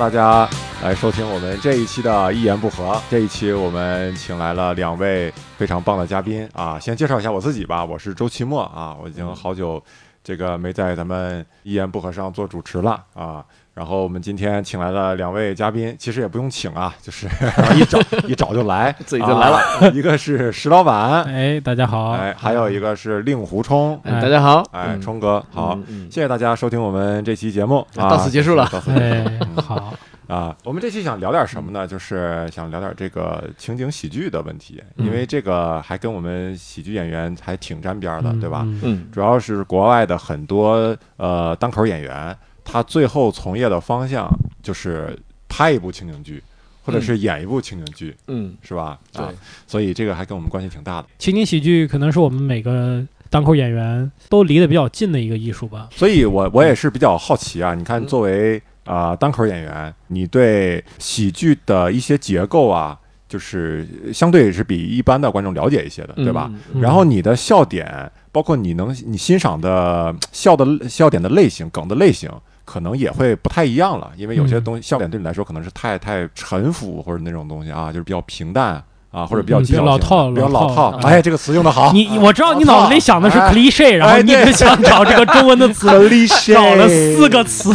大家来收听我们这一期的《一言不合》。这一期我们请来了两位非常棒的嘉宾啊，先介绍一下我自己吧，我是周奇墨啊，我已经好久这个没在咱们《一言不合》上做主持了啊。然后我们今天请来了两位嘉宾，其实也不用请啊，就是 一找一找就来，自己就来了。啊。一个是石老板，哎，大家好，哎，还有一个是令狐冲，哎大家好，哎，嗯。冲哥好。嗯，嗯。谢谢大家收听我们这期节目，啊到此结束了。到此结束。哎，好，啊，我们这期想聊点什么呢？就是想聊点这个情景喜剧的问题，因为这个还跟我们喜剧演员还挺沾边儿的，嗯对吧？嗯嗯主要是国外的很多呃单口演员，他最后从业的方向就是拍一部情景剧，或者是演一部情景剧，嗯，是吧？对啊，所以这个还跟我们关系挺大的。情景喜剧可能是我们每个单口演员都离得比较近的一个艺术吧。所以我我也是比较好奇啊，你看嗯作为啊、呃单口演员，你对喜剧的一些结构啊，就是相对是比一般的观众了解一些的，对吧？嗯？嗯然后你的笑点，包括你能你欣赏的笑的笑点的类型、梗的类型，可能也会不太一样了，因为有些嗯东西笑点对你来说可能是太太沉浮或者那种东西啊，就是比较平淡啊，或者比较老套比较老老套。哎，这个词用的好，你我知道你脑子里想的是哎。cliche，然后你对。是想找这个中文的词，找了四个词，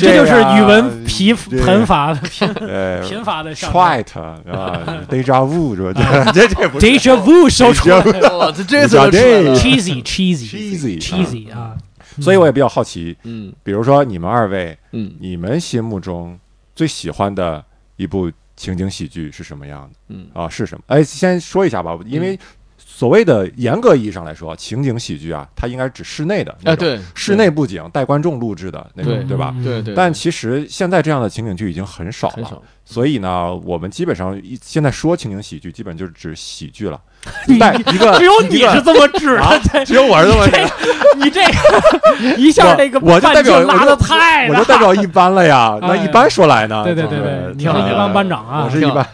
这就是语文疲贫乏的 贫呃贫乏的上 trite 啊，deja vu 是吧？这这这不 deja vu 说出来。了哇，这这次都出，，cheesy cheesy cheesy cheesy 啊，所以我也比较好奇，嗯。比如说你们二位，嗯。你们心目中最喜欢的一部情景喜剧是什么样的嗯啊？是什么？哎，先说一下吧，因为所谓的严格意义上来说，情景喜剧啊，它应该是指室内的那哎，种对，室内布景带观众录制的那种，对对吧？嗯对对，但其实现在这样的情景剧已经很少了，少，所以呢，我们基本上一现在说情景喜剧，基本就是指喜剧了，带一个只有你是这么指啊的，只有我是这么指你这个 一下这个我我就代表拉的我就太我就代表一般了 呀。那一般说来呢，对对对对，你是一般班长啊。我，是一般，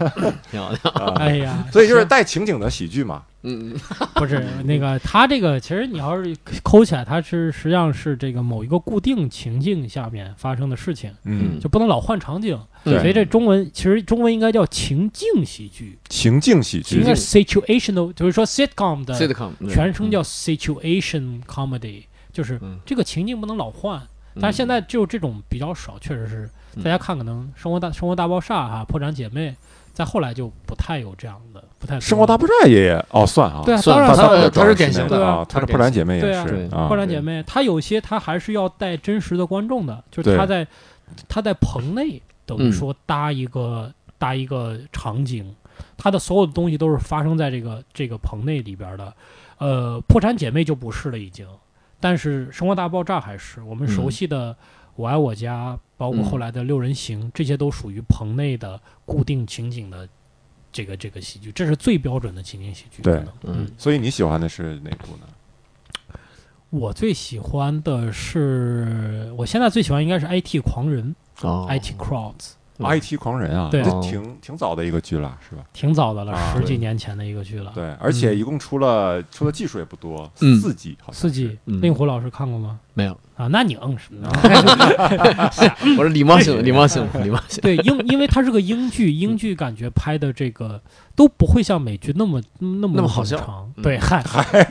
挺好的，啊哎呀，所以就是。带情景的喜剧嘛。嗯。不是那个，它这个其实你要是抠起来，它是实际上是这个某一个固定情境下面发生的事情，嗯，就不能老换场景。对所以这中文其实中文应该叫情境喜剧，情境喜剧应该是 situational，就是说 sitcom 的，sitcom 全称叫 situation comedy，就是嗯这个情境不能老换。但是现在就这种比较少，确实是嗯。大家看可能《生活大生活大爆炸》哈，《破产姐妹》，再后来就不太有这样的，不太生活大爆炸也哦算啊，对啊，当然它了它是典型的啊，他是破产姐妹也对啊是啊破，产姐妹，她有些她还是要带真实的观众的，就是对她在她在棚内等于嗯说搭一个、搭一个场景，她的所有的东西都是发生在这个这个棚内里边的。呃，破产姐妹就不是了已经，但是生活大爆炸还是我们熟嗯悉的我爱我家，包括后来的六人行，这些都属于棚内的固定情景的。这个这个喜剧，这是最标准的情景喜剧。对嗯所以你喜欢的是哪部呢？我最喜欢的是，我现在最喜欢应该是 IT 狂人、哦 IT Crowds，嗯 IT 狂人啊，对挺挺早的一个剧了，是吧？挺早的了，啊十几年前的一个剧了。对，而且一共出了出的技术也不多，嗯四季好像四季，嗯令狐老师看过吗？没有，啊，那你硬是。我是礼貌性的，礼貌性的，礼貌性的，对，英因为它是个英剧，英剧感觉拍的这个都不会像美剧那么那么那么好笑长。嗯对，嗨，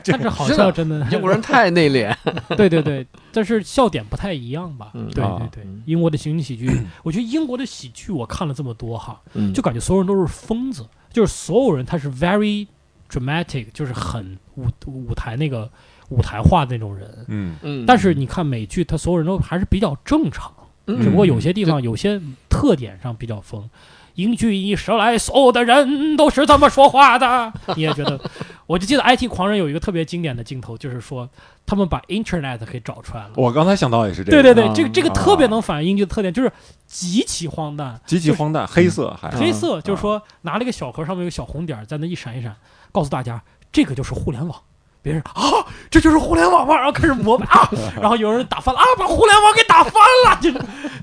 但是好笑真的，英国人太内敛，对对对，但是笑点不太一样吧？嗯对啊对对嗯，英国的情景喜剧，我觉得英国的喜剧我看了这么多哈，嗯就感觉所有人都是疯子，就是所有人他是 very dramatic，就是很舞舞台那个舞台化的那种人。嗯嗯，但是你看美剧，他所有人都还是比较正常，嗯只不过有些地方有些特点上比较疯。英剧一上来，所有的人都是这么说话的。你也觉得？我就记得《IT 狂人》有一个特别经典的镜头，就是说他们把 Internet 给找出来了。我刚才想到也是这个，对对对，啊这个这个特别能反映英剧的特点，就是极其荒诞。极其荒诞，黑色还黑色啊就是说拿了一个小盒，上面有个小红点，在那一闪一闪，告诉大家这个就是互联网。别人啊，这就是互联网吗？然后开始膜拜啊，然后有人打翻了啊，把互联网给打翻了，这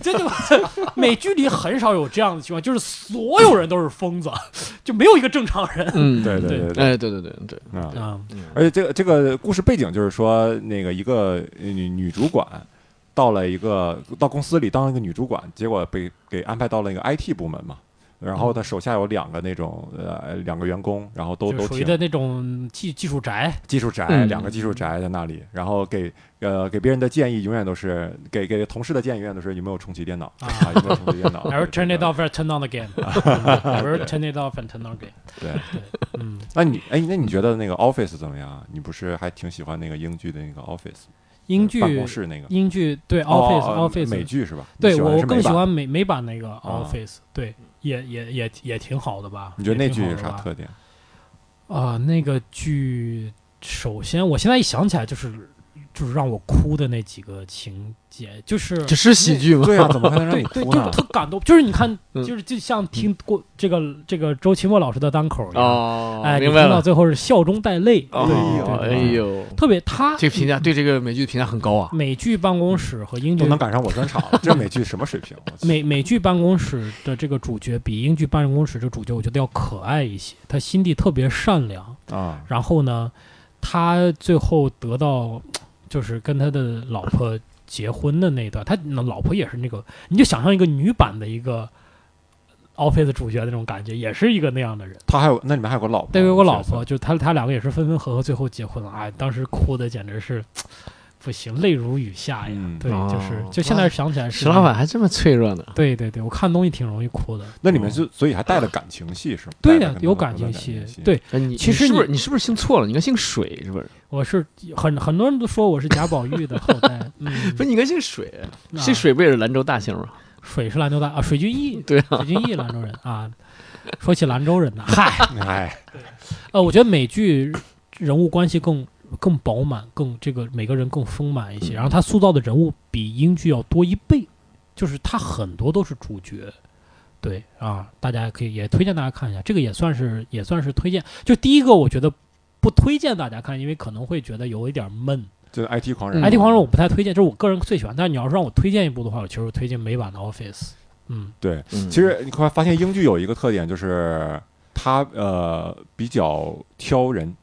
这就美剧里很少有这样的情况，就是所有人都是疯子，就没有一个正常人嗯，对对对对哎，对对对对，啊。啊。嗯而且这个这个故事背景就是说，那个一个女女主管，到了一个到公司里当一个女主管，结果被给安排到了一个 IT 部门嘛。然后他手下有两个那种呃两个员工，然后都都挺属于的那种技技术宅，技术宅，嗯。两个技术宅在那里，然后给呃给别人的建议永远都是给给同事的建议永远都是有没有重启电脑。啊。啊，有没有重启电脑。Never turn it off and turn on again. Never turn it off and turn on again. 对。对，嗯，那你哎，那你觉得那个 Office 怎么样啊？你不是还挺喜欢那个英剧的那个 Office 英剧办公室那个。英剧对哦 Office 哦 Office 美剧是吧？对我我更喜欢美美版那个啊 Office，对，也也也也挺好的吧？你觉得那剧有啥特点？啊、那个剧，首先我现在一想起来，就是就是让我哭的那几个情节，就是只是喜剧吗？对啊，怎么可能让对 对，就是你哭呢？特感动，就是你看，嗯就是就像听过这个这个周奇墨老师的单口一样，哦，哎，你明白了。听到最后是笑中带泪，哦，对哎呦，特别他这个评价对这个美剧的评价很高啊。美剧办公室和英剧都能赶上我专场了，这美剧什么水平？美美剧办公室的这个主角比英剧办公室这个主角，我觉得要可爱一些，他心地特别善良。啊，然后呢，他最后得到就是跟他的老婆结婚的那一段，他老婆也是那个，你就想象一个女版的一个 Office 主角那种感觉，也是一个那样的人。他还有那里面还有个老婆，对，有个老婆，就他他两个也是分分合合，最后结婚了。哎，当时哭的简直是不行，泪如雨下呀。嗯对，就是哦就现在想起来是石老板。还这么脆弱呢。对对对，我看东西挺容易哭的。那里面就所以还带了感情戏是吗？对呀、有感情戏戏。，对，哎，你其实你你是不是你是不是姓错了？你应该姓水，是不是？我是很很多人都说我是贾宝玉的后代。嗯，不是，你应该姓水，啊姓水不也是兰州大姓吗？水是兰州大啊，水军义，对啊，水军义兰州人啊。说起兰州人呢，嗨，哎，呃，我觉得美剧人物关系更更饱满，更这个每个人更丰满一些，然后他塑造的人物比英剧要多一倍，就是他很多都是主角。对啊，大家可以也推荐大家看一下，这个也算是也算是推荐。就第一个，我觉得不推荐大家看，因为可能会觉得有一点闷。就是 IT 狂人嗯 IT 狂人我不太推荐，这是我个人最喜欢。但是你要是让我推荐一部的话，我其实推荐美版的 Office。嗯，对，嗯其实你会发现英剧有一个特点，就是它呃比较挑人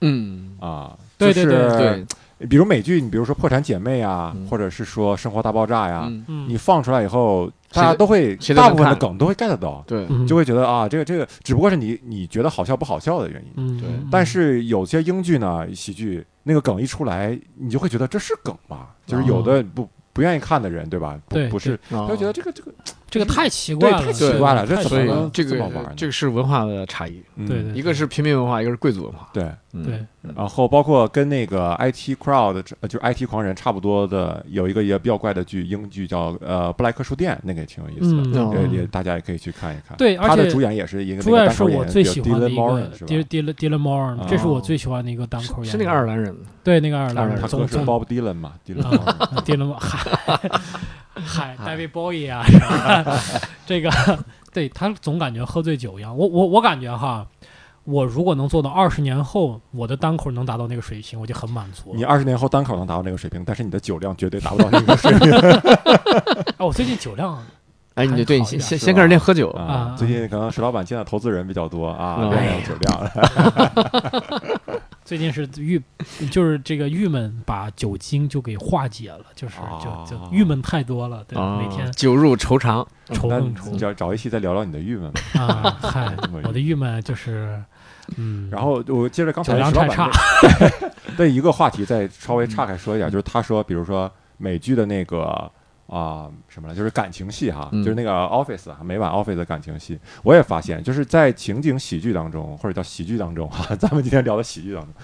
嗯，啊，对对就是对，比如美剧，你比如说《破产姐妹》啊，嗯。或者是说《生活大爆炸》呀，你放出来以后，大家都会大部分的梗都会 get 到，对，嗯。就会觉得啊，这个这个只不过是你你觉得好笑不好笑的原因。嗯，对。嗯。但是有些英剧呢，喜剧那个梗一出来，你就会觉得这是梗吗？就是有的不不愿意看的人，对吧？不对不是，他他就觉得这个这个这个太奇怪了，对太奇怪了这怎么能所以这个这么玩这个是文化的差异，嗯对对一个是平民文化，一个是贵族文化。对。嗯对，然后包括跟那个 IT crowd，呃就是 IT 狂人差不多的，有一个也比较怪的剧，英剧叫呃布莱克书店，那个也挺有意思的，嗯哦对，也大家也可以去看一看。对而且他的主演也是一个朱那个爱是我单口演员最喜欢的 Dylan 一个 Moran 是吧？Dylan Dylan Dylan Moran，哦这是我最喜欢的一个单口演员，是那个爱尔兰人，对那个爱尔兰人，他哥是 Bob Dylan 嘛，Dylan。Dylan 嗨嗨，David Bowie 啊，是吧 这个对他总感觉喝醉酒一样。我我我感觉哈，我如果能做到二十年后我的单口能达到那个水平，我就很满足了。你二十年后单口能达到那个水平，但是你的酒量绝对达不到那个水平 哎，我最近酒量哎，你就对，你先先先开始吧练喝酒，啊啊。最近可能石老板见的投资人比较多啊，练酒量。最近是郁，就是这个郁闷把酒精就给化解了，就是就就哦郁闷太多了，对，啊每天酒入愁肠，愁更愁找找一期再聊聊你的郁闷吧。啊，嗨，我的郁闷就是，嗯，然后我接着刚才酒量石老板差 的的一个话题，再稍微岔开说一点，就是他说，比如说美剧的那个啊、什么了，就是感情戏哈，嗯。就是那个 Office 啊，每晚 Office 的感情戏，我也发现，就是在情景喜剧当中，或者叫喜剧当中哈，咱们今天聊的喜剧当中，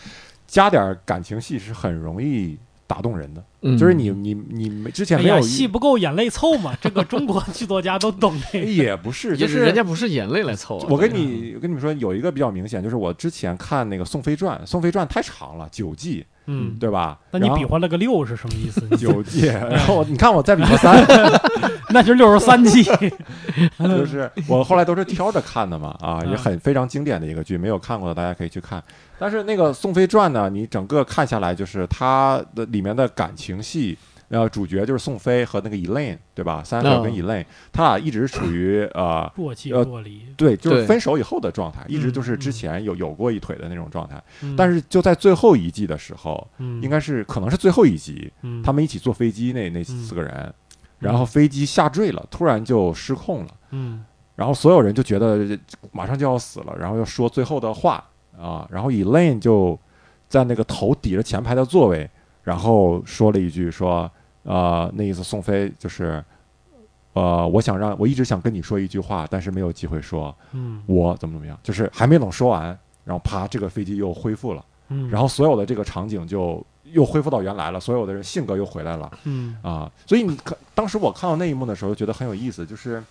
加点儿感情戏是很容易打动人的。嗯就是你你你没之前没有遇戏不够眼泪凑嘛，这个中国剧作家都懂这个。也不是，也就是人家不是眼泪来凑啊，我跟你我跟你们说，有一个比较明显，就是我之前看那个《宋飞传》，《宋飞传》太长了，九季，嗯，对吧？那你比划了个六是什么意思？九季，然后你看我再比划三，那是六十三季。就是我后来都是挑着看的嘛，啊，嗯也很非常经典的一个剧，没有看过的大家可以去看。但是那个《宋飞传》呢，你整个看下来，就是它的里面的感情戏呃，主角就是宋飞和那个 Elaine，对吧？三菲尔跟嗯 Elaine，他俩一直处于呃，若即呃若离，对，就是分手以后的状态，一直嗯就是之嗯前有有过一腿的那种状态。嗯但是就在最后一季的时候，嗯应该是可能是最后一集，嗯他们一起坐飞机那那嗯四个人，然后飞机下坠了，突然就失控了。嗯然后所有人就觉得马上就要死了，然后要说最后的话啊，然后 Elaine 就在那个头抵着前排的座位，然后说了一句说，呃，那意思宋飞就是，呃，我想让我一直想跟你说一句话，但是没有机会说，嗯我怎么怎么样，就是还没等说完，然后啪，这个飞机又恢复了，嗯，然后所有的这个场景就又恢复到原来了，所有的人性格又回来了。嗯。啊，所以你看，当时我看到那一幕的时候，觉得很有意思，就是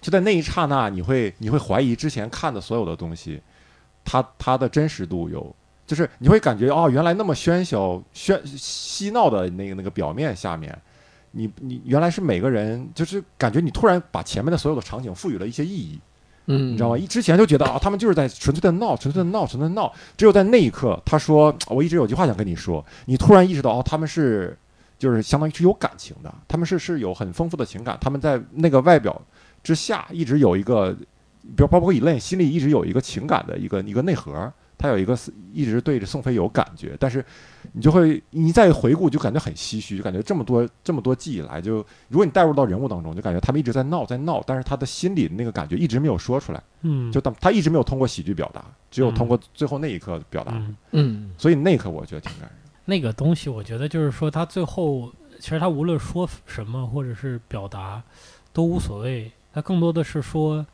就在那一刹那，你会你会怀疑之前看的所有的东西，它它的真实度有，就是你会感觉哦，原来那么喧嚣、喧嬉闹的那个那个表面下面，你你原来是每个人，就是感觉你突然把前面的所有的场景赋予了一些意义，嗯，你知道吗？一之前就觉得啊，他们就是在纯粹的闹，纯粹的闹，纯粹的闹。只有在那一刻，他说：“我一直有句话想跟你说。”你突然意识到，哦，他们是就是相当于是有感情的，他们是是有很丰富的情感，他们在那个外表之下一直有一个，比如包括以泪心里一直有一个情感的一个一个内核。他有一个一直对着宋飞有感觉，但是你就会你再回顾，就感觉很唏嘘，就感觉这么多这么多季以来，就如果你带入到人物当中，就感觉他们一直在闹在闹，但是他的心里的那个感觉一直没有说出来。嗯就当他一直没有通过喜剧表达，只有通过最后那一刻表达，嗯嗯所以那一刻我觉得挺感人。那个东西，我觉得就是说，他最后其实他无论说什么或者是表达都无所谓，他更多的是说，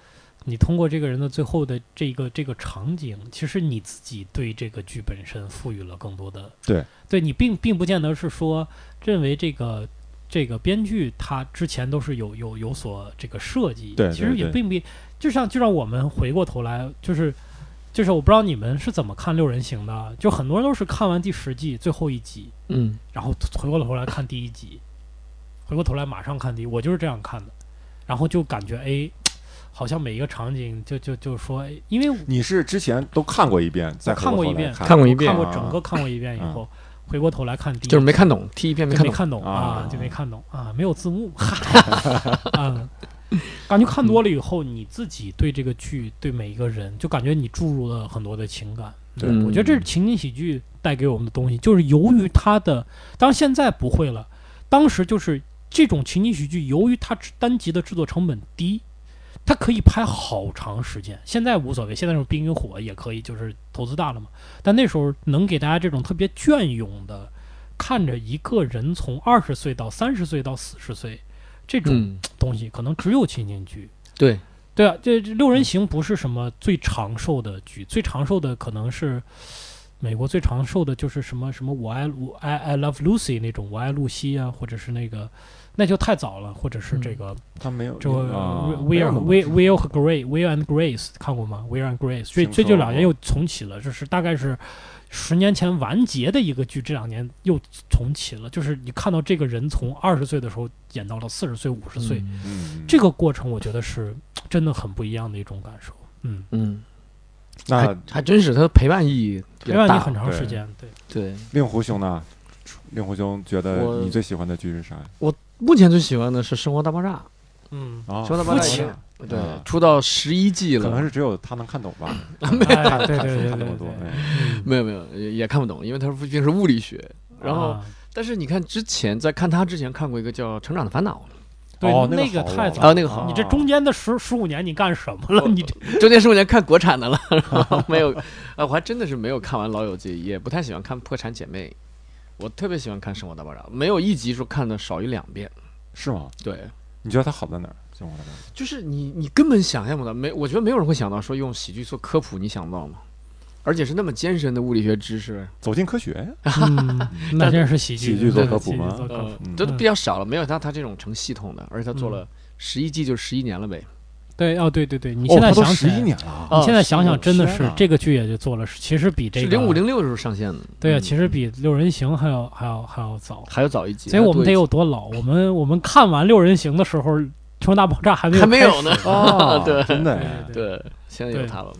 你通过这个人的最后的这个这个场景，其实你自己对这个剧本身赋予了更多的对，对你并并不见得是说认为这个。这个编剧他之前都是有有有所这个设计，对其实也并不，就像就让我们回过头来，就是就是我不知道你们是怎么看六人行的，就很多人都是看完第十季最后一集，嗯然后回过头来看第一集，回过头来马上看第一，我就是这样看的，然后就感觉哎，好像每一个场景就就就说，哎，因为你是之前都看过一遍，再看过一遍看看过一遍。看过啊整个看过一遍以后，回过头来看第一，就是没看懂，第一遍没看懂，就没看懂啊。啊，就没看懂啊，没有字幕，嗨，啊，感觉看多了以后，你自己对这个剧，对每一个人，就感觉你注入了很多的情感。对。嗯我觉得这是情景喜剧带给我们的东西，就是由于它的，当然现在不会了，当时就是这种情景喜剧，由于它单集的制作成本低，它可以拍好长时间。现在无所谓，现在是冰与火也可以，就是投资大了嘛。但那时候能给大家这种特别隽永的，看着一个人从二十岁到三十岁到四十岁这种嗯，东西，可能只有情景剧。对，对啊，这这六人行不是什么最长寿的剧，最长寿的可能是美国最长寿的就是什么什么我爱我爱 I Love Lucy 那种我爱露西啊，或者是那个那就太早了，或者是这个、他没有这个啊 Will 没有那么 Will Will 和 Grace Will and Grace 看过吗？Will and Grace 这听这这说过两年又重启了，这是大概是十年前完结的一个剧，这两年又重启了。就是你看到这个人从二十岁的时候演到了四十岁、五十岁，这个过程我觉得是真的很不一样的一种感受。嗯，嗯，那还还真是他陪伴意义陪伴你很长时间，对。对，令狐兄呢？令狐兄觉得你最喜欢的剧是啥？目前最喜欢的是《生活大爆炸。嗯，啊，》，《生活大爆炸对啊，出到十一季了，可能是只有他能看懂吧。没有没有也也看不懂，因为他毕竟是物理学。然后，啊但是你看之前在看他之前看过一个叫《成长的烦恼。对哦那那个太早了，啊那个好你这中间的十十五年你干什么了？你这》，中间十五年看国产的了，然后没有，啊，我还真的是没有看完《老友记》，也不太喜欢看《破产姐妹》，我特别喜欢看《生活大爆炸》，没有一集说看的少于两遍。是吗？对，你觉得它好在哪儿？生活大爆炸就是你你根本想象不到，没，我觉得没有人会想到说用喜剧做科普，你想到吗？而且是那么艰深的物理学知识，走进科学呀。嗯，那真是喜剧，喜剧做科普吗这都比较少了，没有他他这种成系统的，而且他做嗯了十一季就十一年了呗。对哦，对对对，你哦现在想十想起来，一年了。你现在想想，真的是这个剧也就做了，其实比这个是零五零六时候上线的，对啊，嗯其实比六人行还要还要还要早，还要早一集，所以我们得有多老？我们我们看完六人行的时候，《生活大爆炸》还没有还没有呢。哦，对对 真的对，现在有对他了。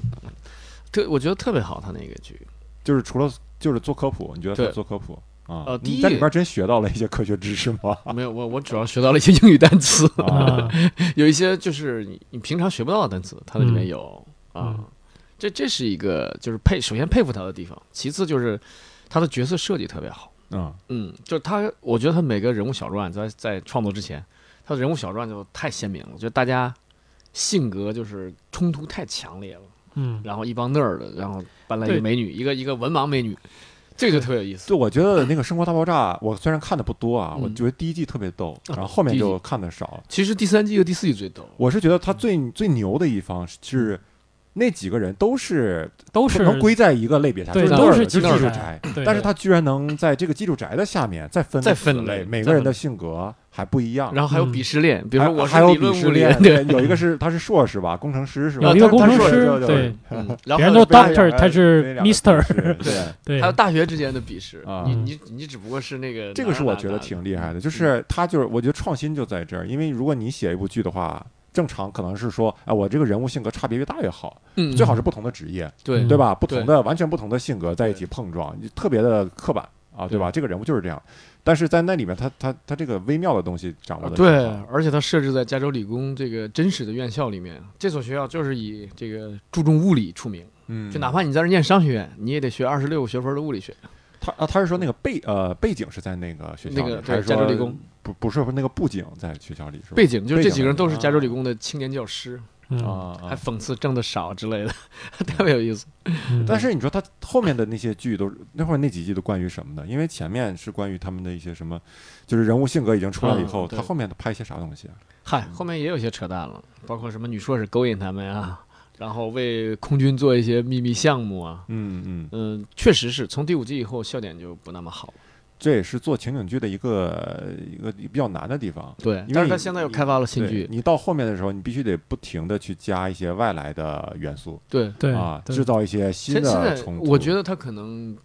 特我觉得特别好，他那个剧，就是除了就是做科普，你觉得他对做科普？啊呃，第一你在里边真学到了一些科学知识吗？没有，我我主要学到了一些英语单词，有一些就是你你平常学不到的单词，它在里面有啊嗯。这这是一个就是佩，首先佩服他的地方，其次就是他的角色设计特别好。嗯嗯，就他，我觉得他每个人物小传在在创作之前，他的人物小传就太鲜明了，就大家性格就是冲突太强烈了。嗯，然后一帮那儿的，然后搬来一个美女，一个一个文盲美女，这个就特别有意思。就我觉得那个《生活大爆炸》，我虽然看的不多啊，嗯我觉得第一季特别逗，啊然后后面就看的少。其实第三季和第四季最逗，我是觉得他最最牛的一方是那几个人都是都是能归在一个类别下，对就是都是技术宅但是他居然能在这个技术宅的下面再分再分类每个人的性格还不一样。然后还有嗯鄙视链，比如说我是还还有鄙视链，对，有一个是他是硕士吧，工程师是吧？有一个工程师对，嗯，然后别人都还有 doctor，他是 Mister 对。对还有大学之间的鄙视啊，你你你只不过是那个这个是我觉得挺厉害的，就是 他就是我觉得创新就在这儿，因为如果你写一部剧的话，正常可能是说，哎，我这个人物性格差别越大越好，嗯，最好是不同的职业，对。嗯对吧？不同的完全不同的性格在一起碰撞，特别的刻板啊，对。吧？这个人物就是这样，但是在那里面，他他他这个微妙的东西掌握的对，而且他设置在加州理工这个真实的院校里面，这所学校就是以这个注重物理出名，嗯，就哪怕你在这儿念商学院，你也得学二十六个学分的物理学。他啊，他是说那个背呃背景是在那个学校里，那个对还是说加州理工不不是那个布景在学校里是吧？背景就是这几个人都是啊加州理工的青年教师，嗯啊啊还讽刺挣的少之类的，特别有意思。嗯但是你说他后面的那些剧都是那会儿那几季都关于什么呢？因为前面是关于他们的一些什么，就是人物性格已经出来以后，嗯他后面都拍一些啥东西啊？嗨，后面也有些扯淡了，包括什么女硕士勾引他们啊，然后为空军做一些秘密项目啊。嗯嗯，嗯，确实是从第五季以后笑点就不那么好了。这也是做情景剧的一个一个比较难的地方。对，因为但是他现在又开发了新剧，你到后面的时候，你必须得不停的去加一些外来的元素对。对啊，制造一些新的冲突。我觉得他可能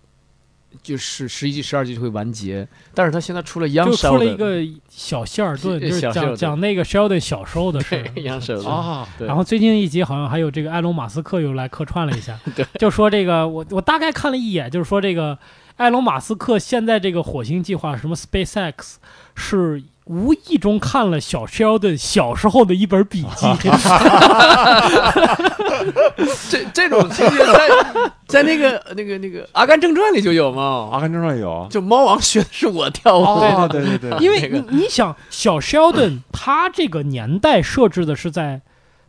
就是十一季、十二季就会完结，但是他现在出了就出了一个小希尔顿，就是讲讲那个 Sheldon 小时候的事儿。Young Sheldon，啊，对然后最近一集好像还有这个埃隆·马斯克又来客串了一下 对，就说这个我我大概看了一眼，就是说这个埃隆·马斯克现在这个火星计划什么 SpaceX 是无意中看了小 Sheldon 小时候的一本笔记，这这种情节在在那个那个那个《阿甘正传》里就有嘛，阿甘正传有。就猫王学的是我跳舞，啊，对对对，因为你你想小 Sheldon 他这个年代设置的是在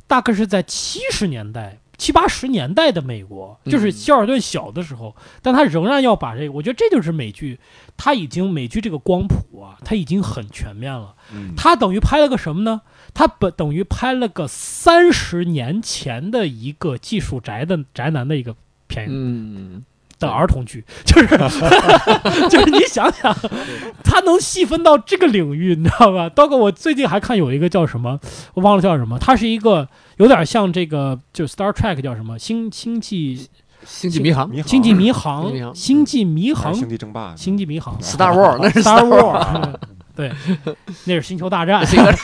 大概是在七十年代。七八十年代的美国，就是嗯希尔顿小的时候，但他仍然要把这个，我觉得这就是美剧，他已经美剧这个光谱啊，他已经很全面了。嗯他等于拍了个什么呢？他本等于拍了个三十年前的一个技术宅的宅男的一个片嗯，的儿童剧，就是 就是你想想，他能细分到这个领域，你知道吧？包括我最近还看有一个叫什么，我忘了叫什么，它是一个有点像这个就 Star Trek 叫什么星星际星际迷航星际迷星际迷航航星际迷航星际争霸，星际迷航，Star War 那是 Star War，War 对，那是星球大战，这个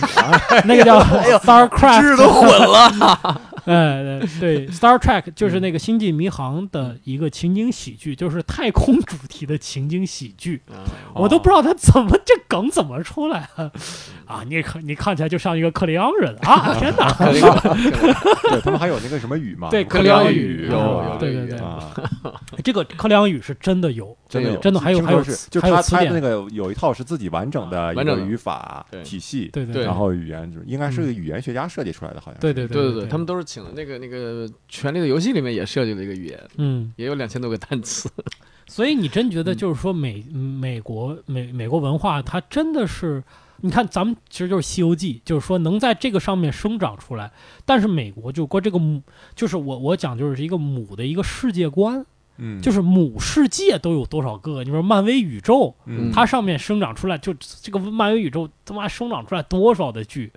那个叫哎呦 Starcraft，知识都混了，哎，对对，Star Trek 就是那个星际迷航的一个情景喜剧，就是太空主题的情景喜剧。我都不知道他怎么这梗怎么出来的啊！你看你看起来就像一个克里昂人啊！天哪，对他们还有那个什么语嘛，对克里昂语语有啊有对对对。啊，这个克里昂语是真的有，真的有，真的还有还有说是，就他他的那个有一套是自己完整的一完整的个语法体系，对对对然后语言就是应该是个语言学家设计出来的，好像对对对对对，他们都是请的那个那个《权力的游戏》里面也设计了一个语言，嗯，也有两千多个单词。所以你真觉得嗯就是说美美国美美国文化它真的是。你看，咱们其实就是《西游记》，就是说能在这个上面生长出来，但是美国就过这个母，就是我我讲就是一个母的一个世界观，嗯，就是母世界都有多少个？你说漫威宇宙，嗯它上面生长出来，就这个漫威宇宙他妈生长出来多少的剧，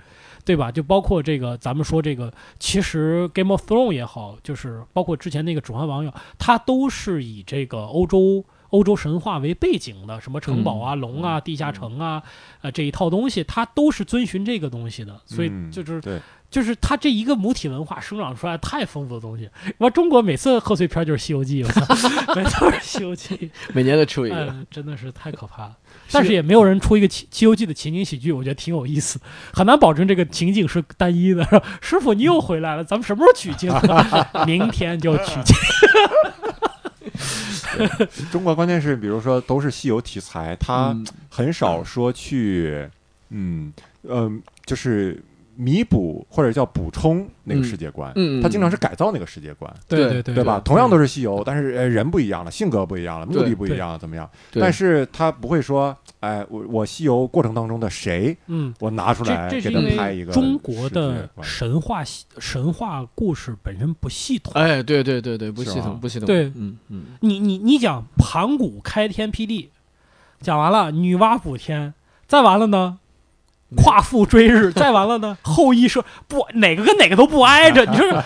对吧？就包括这个咱们说这个，其实 Game of Thrones 也好，就是包括之前那个《指环王》也好，它都是以这个欧洲。欧洲神话为背景的，什么城堡啊、龙啊、地下城啊，呃，这一套东西，它都是遵循这个东西的，所以嗯就是对就是他这一个母体文化生长出来太丰富的东西。我中国每次贺岁片就是《西游记》，我操，每次都是《西游记》，每年都出一个。嗯，真的是太可怕了。但是也没有人出一个《西西游记》的情景喜剧，我觉得挺有意思，很难保证这个情景是单一的。师傅，你又回来了，咱们什么时候取经？明天就取经。中国关键是，比如说都是西游题材，它嗯很少说去，嗯嗯，就是弥补或者叫补充那个世界观，嗯，它经常是改造那个世界观，对对对对吧？同样都是西游，但是呃人不一样了，性格不一样了，目的不一样了，怎么样？但是他不会说，哎，我我西游过程当中的谁，嗯，我拿出来给他拍一个中国的神话系神话故事本身不系统。哎，对对对对，不系统，不系统。对。嗯嗯，你你你讲盘古开天辟地，讲完了女娲补天，再完了呢，夸父追日，再完了呢，后羿射不哪个跟哪个都不挨着，你说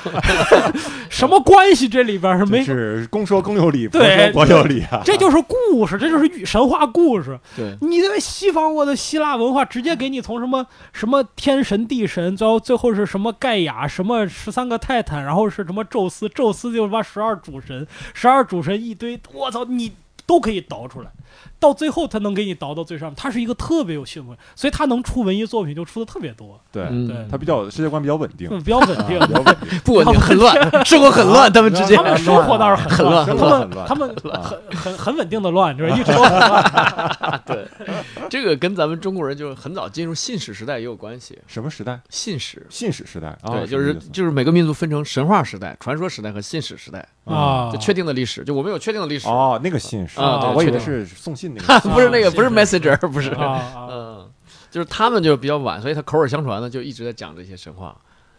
什么关系？这里边是没，是公说公有理，婆对说婆有理啊。这就是故事，这就是神话故事。对，你在西方我的希腊文化直接给你从什么什么天神地神，最后最后是什么盖亚，什么十三个泰坦，然后是什么宙斯，宙斯就是把十二主神，十二主神一堆，我操，你都可以倒出来。到最后他能给你倒到最上面，他是一个特别有系统，所以他能出文艺作品就出的特别多，对，嗯。对。他比较世界观比较稳定，嗯，比较稳定。比较稳定。不稳定，很乱，生活很乱，他们之间。他们生活倒是很乱他 很乱。们他们很很很稳定的乱，就是一直都很乱。对，这个跟咱们中国人就是很早进入信史时代也有关系。什么时代？信史，信史时代啊，对，就是就是每个民族分成神话时代、传说时代和信史时代，啊，就确定的历史，就我们有确定的历史，哦，那个信史啊对我以为是送信那个 不是那个不是 messenger，不是，啊啊，嗯，就是他们就比较晚，所以他口耳相传的就一直在讲这些神话，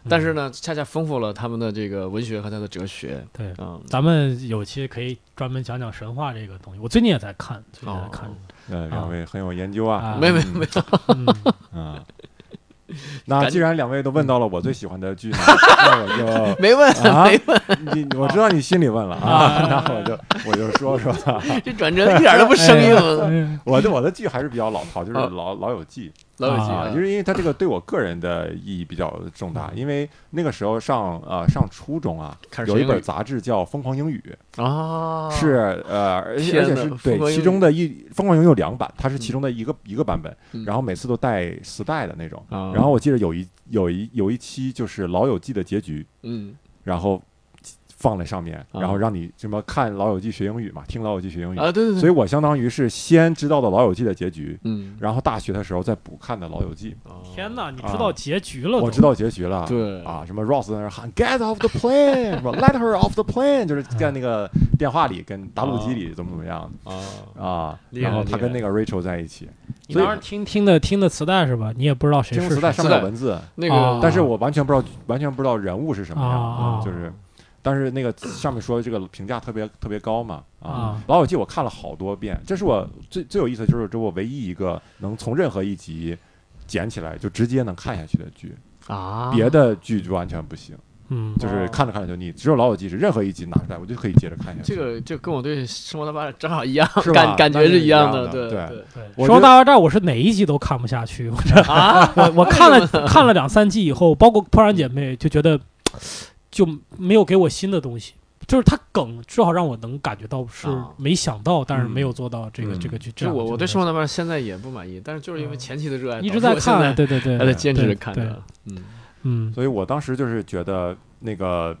但是呢，恰恰丰富了他们的这个文学和他的哲学，对。嗯，咱们有期可以专门讲讲神话这个东西。我最近也在看，最近也在看。呃，两位很有研究啊，啊没没没。有，嗯，嗯。那既然两位都问到了我最喜欢的剧呢，那我就没问没问，，你我知道你心里问了啊，那我就我就说说，这转折一点都不生硬，嗯我的我的剧还是比较老套，就是啊。老老友记。啊老友记啊，就是因为它这个对我个人的意义比较重大，因为那个时候上啊上初中啊，有一本杂志叫《疯狂英语》，啊，是呃，而且是对其中的一《疯狂英语》有两版，它是其中的一个一个版本，嗯。然后每次都带磁带的那种。啊。然后我记得有一有一有一期就是《老友记》的结局，嗯。然后放在上面，啊然后让你什么看《老友记》学英语嘛，听《老友记》学英语。啊，对对对，所以我相当于是先知道的《老友记》的结局，嗯，然后大学的时候再补看的《老友记哦天哪，你知道结局了》，都？我知道结局了。对啊，什么 Ross 在那儿喊 “Get off the plane”，什么 “Let her off the plane”，就是在那个电话里跟打录机里怎么怎么样啊，啊。然后他跟那个 Rachel 在一起，你当时听听的听的磁带是吧？你也不知道谁是听磁带上面有文字，那啊个但是我完全不知道完全不知道人物是什么样啊就是。但是那个上面说这个评价特别特别高嘛啊，啊老友记》我看了好多遍，这是我最最有意思的就是这我唯一一个能从任何一集捡起来就直接能看下去的剧，啊，别的剧就完全不行，嗯。就是看着看着就腻。只有《老友记》是任何一集拿出来我就可以接着看下去。这个就跟我对《生活大爆炸》正好一样是，吧？感感觉是一样的对对。对。生活大爆炸》我是哪一集都看不下去，我这啊，我我看了看了两三季以后，包括《破产姐妹》，就觉得就没有给我新的东西。就是他梗至少让我能感觉到是啊。没想到，但是嗯没有做到这个嗯。这个去。就是我我对《生活大爆炸》现在也不满意，但是就是因为前期的热爱，一直在看，对，对对对，还在坚持着看着，嗯。嗯。所以我当时就是觉得那个《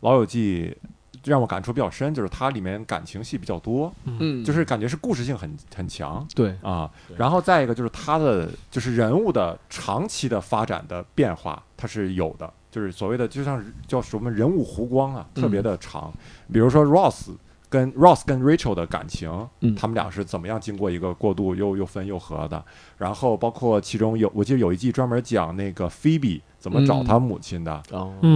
老友记》让我感触比较深，就是它里面感情戏比较多，嗯嗯，就是感觉是故事性很很强对，啊。然后再一个就是它的就是人物的长期的发展的变化，它是有的，就是所谓的就像叫什么人物弧光啊，嗯特别的长。比如说 Ross。跟 Ross 跟 Rachel 的感情，嗯他们俩是怎么样经过一个过渡又又分又合的？然后包括其中有，我记得有一季专门讲那个 Phoebe 怎么找嗯。他母亲的，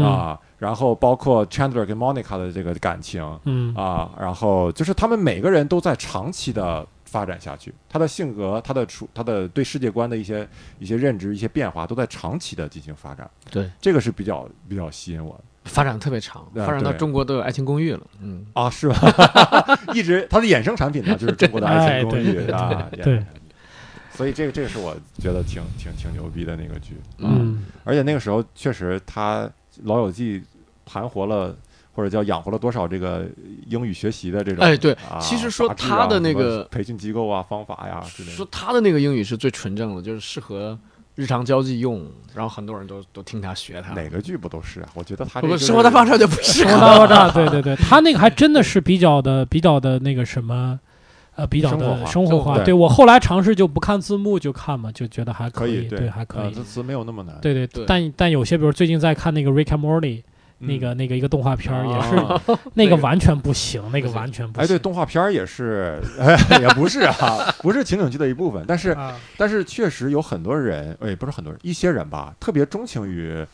啊，然后包括 Chandler 跟 Monica 的这个感情嗯。啊，然后就是他们每个人都在长期的发展下去，他的性格、他的处、他的对世界观的一些一些认知、一些变化都在长期的进行发展，对，这个是比较比较吸引我的。发展特别长，啊发展到中国都有《爱情公寓》了，嗯，啊，是吧？一直它的衍生产品呢，就是中国的爱情公寓 啊，对所以这个这个是我觉得挺挺挺牛逼的那个剧，嗯而且那个时候确实他《老友记》盘活了。或者叫养活了多少这个英语学习的这种哎对啊其实说他的那个培训机构啊方法呀之类的说他的那个英语是最纯正的，就是适合日常交际用，然后很多人都都听他学他。哪个剧不都是啊？我觉得他生活大爆炸就不是生活大爆炸，对对对，他那个还真的是比较的比较的那个什么。呃，比较生活化的生活化。对对我后来尝试就不看字幕就看嘛，就觉得还可以，对还可以。呃这词没有那么难。对对对但但有些，比如最近在看那个《Rick and Morty》嗯，那个那个一个动画片儿，也是啊 那个完全不行，那个完全不行哎，对，动画片儿也是，也不是哈，不是情景剧的一部分，但是啊，但是确实有很多人，哎，不是很多人，一些人吧，特别钟情于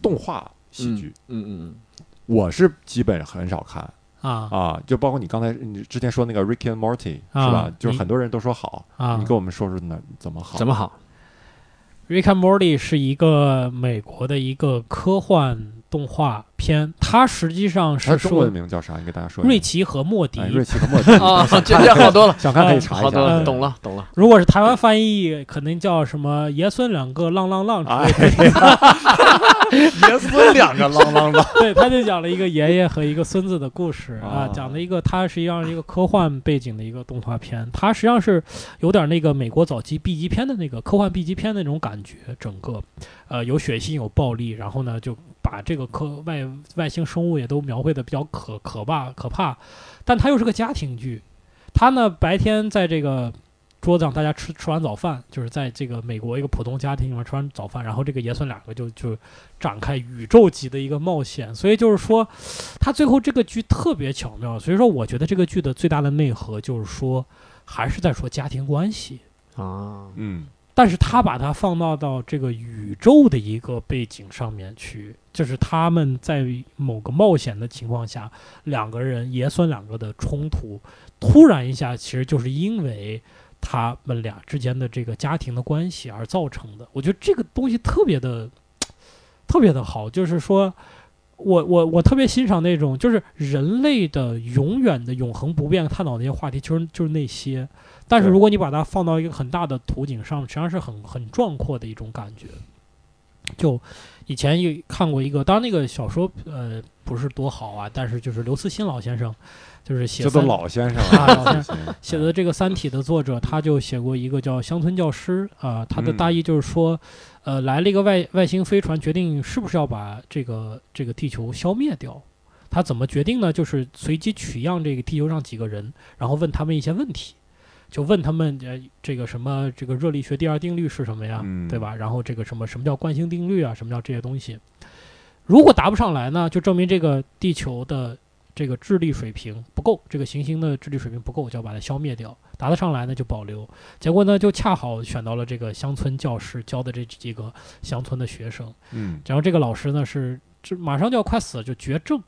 动画喜剧。嗯嗯嗯我是基本很少看啊啊，就包括你刚才你之前说那个 Rick and Morty 啊是吧？就是很多人都说好，啊你跟我们说说那怎么好？嗯，怎么好？Rick and Morty 是一个美国的一个科幻动画片，它实际上是中文说名叫啥？你给大家说一下。瑞奇和莫迪哎，。瑞奇和莫迪 啊，这这好多了，想看可以查一下。好多了，嗯懂了懂了。如果是台湾翻译，可能叫什么爷孙两个浪浪浪之哎类的。爷孙两个浪浪浪。对，他就讲了一个爷爷和一个孙子的故事啊啊，讲了一个它实际上是一个科幻背景的一个动画片，它实际上是有点那个美国早期 B 级片的那个科幻 B 级片的那种感觉，整个呃有血腥有暴力，然后呢就把这个科外外星生物也都描绘的比较可可怕可怕，但它又是个家庭剧，它呢白天在这个。桌子上大家吃吃完早饭，就是在这个美国一个普通家庭里面吃完早饭，然后这个爷孙两个就就展开宇宙级的一个冒险。所以就是说，他最后这个剧特别巧妙。所以说，我觉得这个剧的最大的内核就是说，还是在说家庭关系，啊，嗯但是他把它放到到这个宇宙的一个背景上面去，就是他们在某个冒险的情况下，两个人爷孙两个的冲突，突然一下，其实就是因为。他们俩之间的这个家庭的关系而造成的，我觉得这个东西特别的，特别的好。就是说，我我我特别欣赏那种，就是人类的永远的永恒不变探讨那些话题，就是就是那些。但是如果你把它放到一个很大的图景上，实际上是很很壮阔的一种感觉。就以前有看过一个，当然那个小说呃不是多好啊，但是就是刘慈欣老先生，就是写这都老先生啊了，老先 写的这个《三体》的作者，他就写过一个叫《乡村教师》啊，他的大意就是说，呃，来了一个外外星飞船，决定是不是要把这个这个地球消灭掉。他怎么决定呢？就是随机取样这个地球上几个人，然后问他们一些问题，就问他们呃这个什么这个热力学第二定律是什么呀，嗯对吧？然后这个什么什么叫惯性定律啊，什么叫这些东西？如果答不上来呢，就证明这个地球的这个智力水平不够，这个行星的智力水平不够，就要把它消灭掉。答得上来呢就保留。结果呢就恰好选到了这个乡村教师教的这几个乡村的学生，嗯然后这个老师呢是这马上就要快死了，就绝症。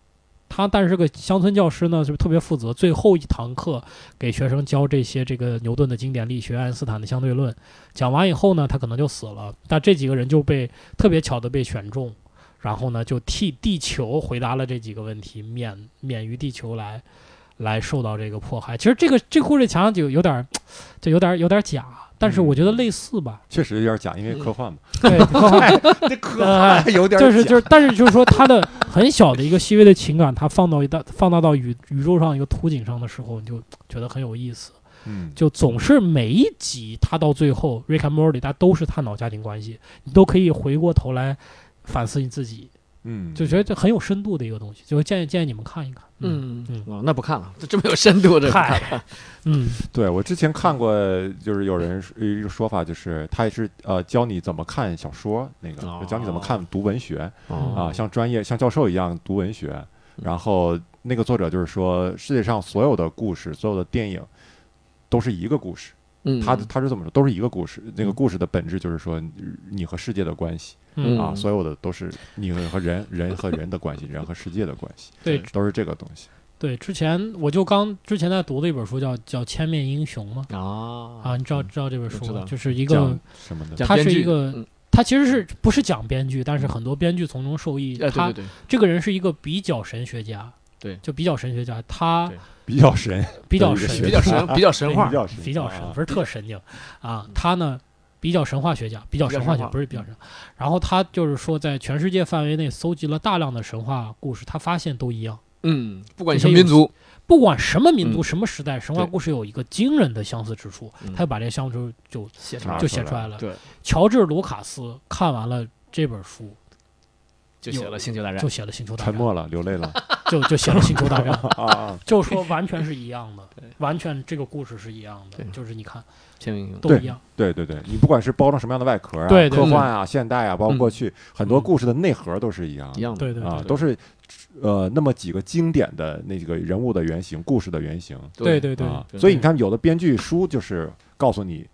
他但是这个乡村教师呢，就特别负责，最后一堂课给学生教这些这个牛顿的经典力学、爱因斯坦的相对论。讲完以后呢，他可能就死了。但这几个人就被特别巧的被选中，然后呢就替地球回答了这几个问题，免免于地球来来受到这个迫害。其实这个这个故事想想就有点儿就有点儿有点儿假，但是我觉得类似吧。确实有点假，因为科幻嘛，对，科幻 这科幻有点假就是就是，但是就是说，他的很小的一个细微的情感，他放到一大放大到宇宇宙上一个图景上的时候，你就觉得很有意思。嗯就总是每一集，他到最后，Rick and Morty，他都是探讨家庭关系，你都可以回过头来反思你自己，嗯，就觉得这很有深度的一个东西，就建议建议你们看一看。嗯嗯哦，那不看了，这这么有深度，这不看嗨了。嗯对我之前看过，就是有人一个说法，就是他也是呃教你怎么看小说，那个教你怎么看读文学哦啊，像专业像教授一样读文学。然后那个作者就是说，世界上所有的故事，所有的电影都是一个故事。嗯，他他是这么说，都是一个故事。那个故事的本质就是说，你和世界的关系嗯啊，嗯所有的都是你和人人和人的关系，人和世界的关系，对都是这个东西。对，之前我就刚之前在读的一本书叫叫《千面英雄》嘛，啊啊，你知道知道这本书吗？就是一个讲什么的？它讲编剧是一个嗯他其实是不是讲编剧，但是很多编剧从中受益。他这个人是一个比较神学家，对。就比较神学家，他比较神，比较神，比较神，比较神话。比，较神，比较神啊，不是特神经。啊。他呢比较神话学家，比较神话学不是比较神。然后他就是说，在全世界范围内搜集了大量的神话故事，他发现都一样。嗯，不管什么民族，不管什么民族、嗯。什么时代，神话故事有一个惊人的相似之处，嗯。他就把这个相似之处就写出来就写出来了。对，乔治·卢卡斯看完了这本书，就写了《星球大战。就》。写了《星球大战》，沉默了，流泪了 就就写了《星球大战》，啊啊！就说完全是一样的对，完全这个故事是一样的，就是你看都一样。对对对，你不管是包装什么样的外壳啊，对对科幻啊、现代啊，包括嗯。过去很多故事的内核都是一样的。一样的，对对啊，对。都是呃那么几个经典的那几个人物的原型、故事的原型。对对对，啊。对所以你看，有的编剧书就是告诉你。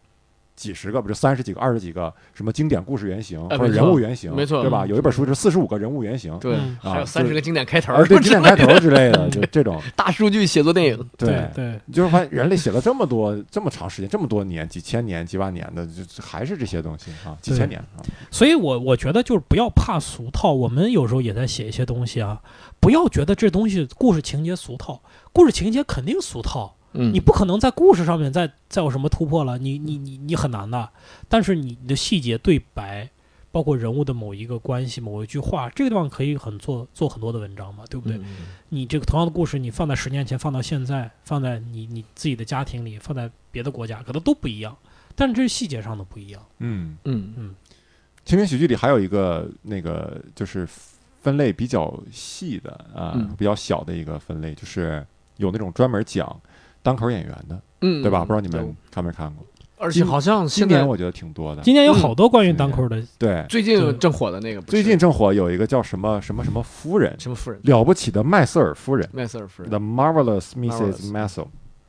几十个，不是三十几个、二十几个，什么经典故事原型或者人物原型，没错对吧？嗯。有一本书是四十五个人物原型，对还有三十个经典开头而，对经典 开头之类的，嗯就这种，大数据写作电影，对对你就是发现人类写了这么多、这么长时间、这么多年、几千年、几万年的，就就还是这些东西啊，几千年啊，所以我我觉得就是不要怕俗套，我们有时候也在写一些东西啊，不要觉得这东西故事情节俗套，故事情节肯定俗套，嗯你不可能在故事上面再再有什么突破了，你你你你很难的。但是你你的细节对白，包括人物的某一个关系、某一句话，这个地方可以很做做很多的文章嘛，对不对？嗯你这个同样的故事，你放在十年前，放到现在，放在你你自己的家庭里，放在别的国家，可能都不一样。但是这是细节上的不一样。嗯，嗯嗯情景喜剧里还有一个那个就是分类比较细的啊、嗯比较小的一个分类，就是有那种专门讲单口演员的，嗯，对吧？不知道你们看没看过？而且好像现在今年我觉得挺多的，今年有好多关于嗯单口的，对，最近正火的那个，最近正火有一个叫什么什么什么夫人，什么夫人，了不起的麦瑟尔夫人麦瑟尔夫人，，The Marvelous Mrs. Maisel，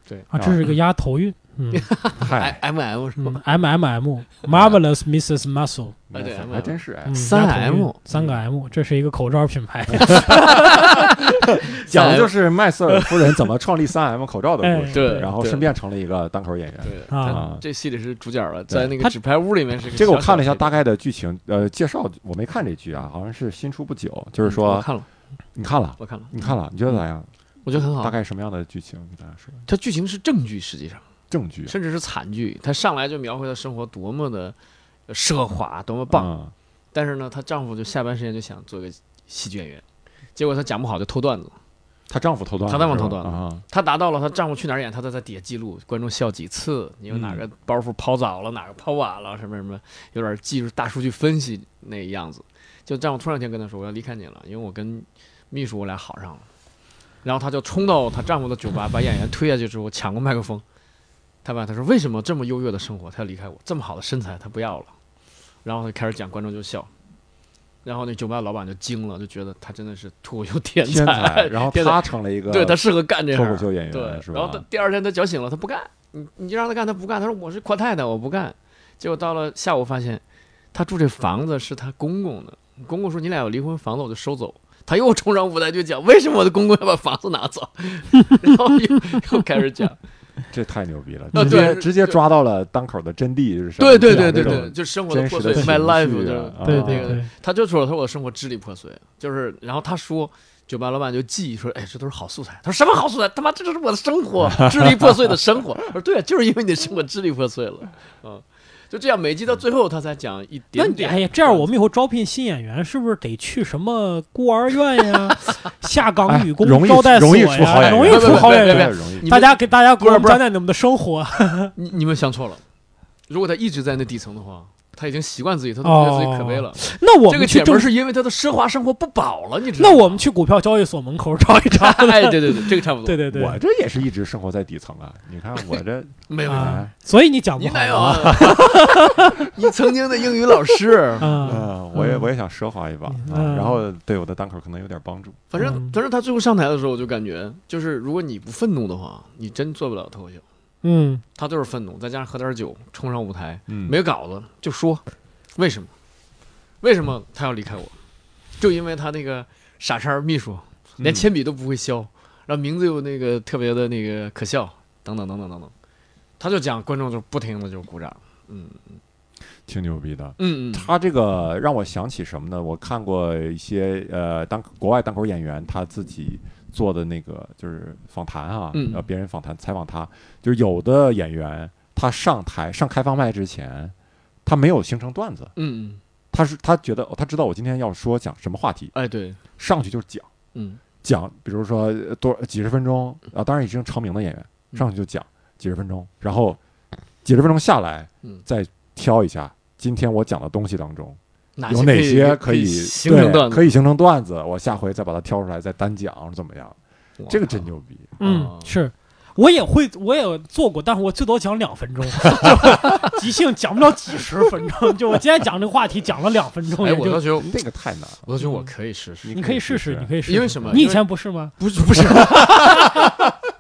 对。啊，这是一个押头韵，嗯 嗨，，M M 是嗯吗？，M M M Marvelous Mrs. Muscle，哎对还真是三 M 三个 M，这是一个口罩品牌，讲的就是麦瑟尔夫人怎么创立三 M 口罩的故哎事，对然后顺便成了一个单口演员。对啊这戏里是主角了，在那个纸牌屋里面是这个我看了一下大概的剧情，呃，介绍我没看这剧啊，好像是新出不久，就是说我说看了，你看了，我看了，你看了，你觉得咋样？我觉得很好大。概什么样的剧情？给大家说，它剧情是正剧，实际上甚至是惨剧。她上来就描绘她生活多么的奢华，多么棒。嗯但是呢，她丈夫就下班时间就想做个喜剧演员，结果她讲不好就偷段子。她丈夫偷段子，她丈夫偷段子啊，她达到了她丈夫去哪儿演，她都在底下记录观众笑几次，你有哪个包袱抛早了，哪个抛晚了，什么什么，有点技术大数据分析那样子。就丈夫突然间跟她说我要离开你了，因为我跟秘书我俩好上了。然后她就冲到她丈夫的酒吧，把演员推下去之后抢过麦克风。她问她说为什么这么优越的生活，他要离开我？这么好的身材，他不要了。然后他开始讲，观众就笑。然后那酒吧老板就惊了，就觉得他真的是脱口秀天天才，然后天才她成了一个对他适合干这行脱口秀演员对，是吧然后他？第二天他脚醒了，他不干，你你让他干他不干，他说我是阔太太，我不干。结果到了下午发现，他住这房子是他公公的，公公说你俩有离婚，房子我就收走。他又冲上舞台就讲为什么我的公公要把房子拿走，然后又又开始讲，这太牛逼了，啊直接对直接抓到了当口的真谛是什么？对对对对对，就生活的破碎，my life，对对对，他就说他说我的生活支离破碎，就是然后他说。酒吧老板就记忆说：“哎，这都是好素材。”他说：“什么好素材？他妈这就是我的生活，支离破碎的生活。”我说：“对啊，就是因为你的生活支离破碎了。”嗯，就这样，每集到最后他才讲一点点。哎呀，这样我们以后招聘新演员，是不是得去什么孤儿院呀、下岗女工哎招待所容易出好呀，容易出好演员。大家给大家讲讲你们的生活。你你们想错了。如果他一直在那底层的话，他已经习惯自己，他都觉得自己可悲了。那我这个们去证姐们儿是因为他的奢华生活不保了，你知道那？我们去股票交易所门口找一找。哎，对对对，这个差不多。对对对，我这也是一直生活在底层啊！你看我这，没有，啊，所以你讲不好你哪有啊？啊？你曾经的英语老师。嗯，嗯，我也我也想奢华一把然后对我的单口可能有点帮助。反正嗯反正他最后上台的时候，我就感觉，就是如果你不愤怒的话，你真做不了脱口秀。嗯他就是愤怒，再加上喝点酒，冲上舞台，嗯，没稿子就说为什么？为什么他要离开我？就因为他那个傻叉秘书连嗯铅笔都不会削，然后名字又那个特别的那个可笑，等等等等等等，他就讲，观众就不停的就鼓掌，嗯挺牛逼的。嗯嗯，他这个让我想起什么呢？我看过一些呃当国外单口演员他自己做的那个就是访谈啊，嗯。呃，别人访谈采访他，就是有的演员他上台上开放麦之前，他没有形成段子，嗯嗯，他是他觉得哦他知道我今天要说讲什么话题，哎对，上去就是讲。嗯。讲，比如说呃多几十分钟啊，当然已经成名的演员嗯。上去就讲几十分钟，然后几十分钟下来嗯，再挑一下今天我讲的东西当中。哪有哪些可以形成段子？可以形成段子？我下回再把它挑出来，再单讲怎么样？这个真牛逼！嗯哦，是。我也会，我也做过，但是我最多讲两分钟，就 即兴讲不了几十分钟。就我今天讲这个话题讲了两分钟，哎，也就我倒觉得，那个太难了，我倒觉得我可以试试。你可以试试，你可以试试。因为什么你以前不是吗？不是不是，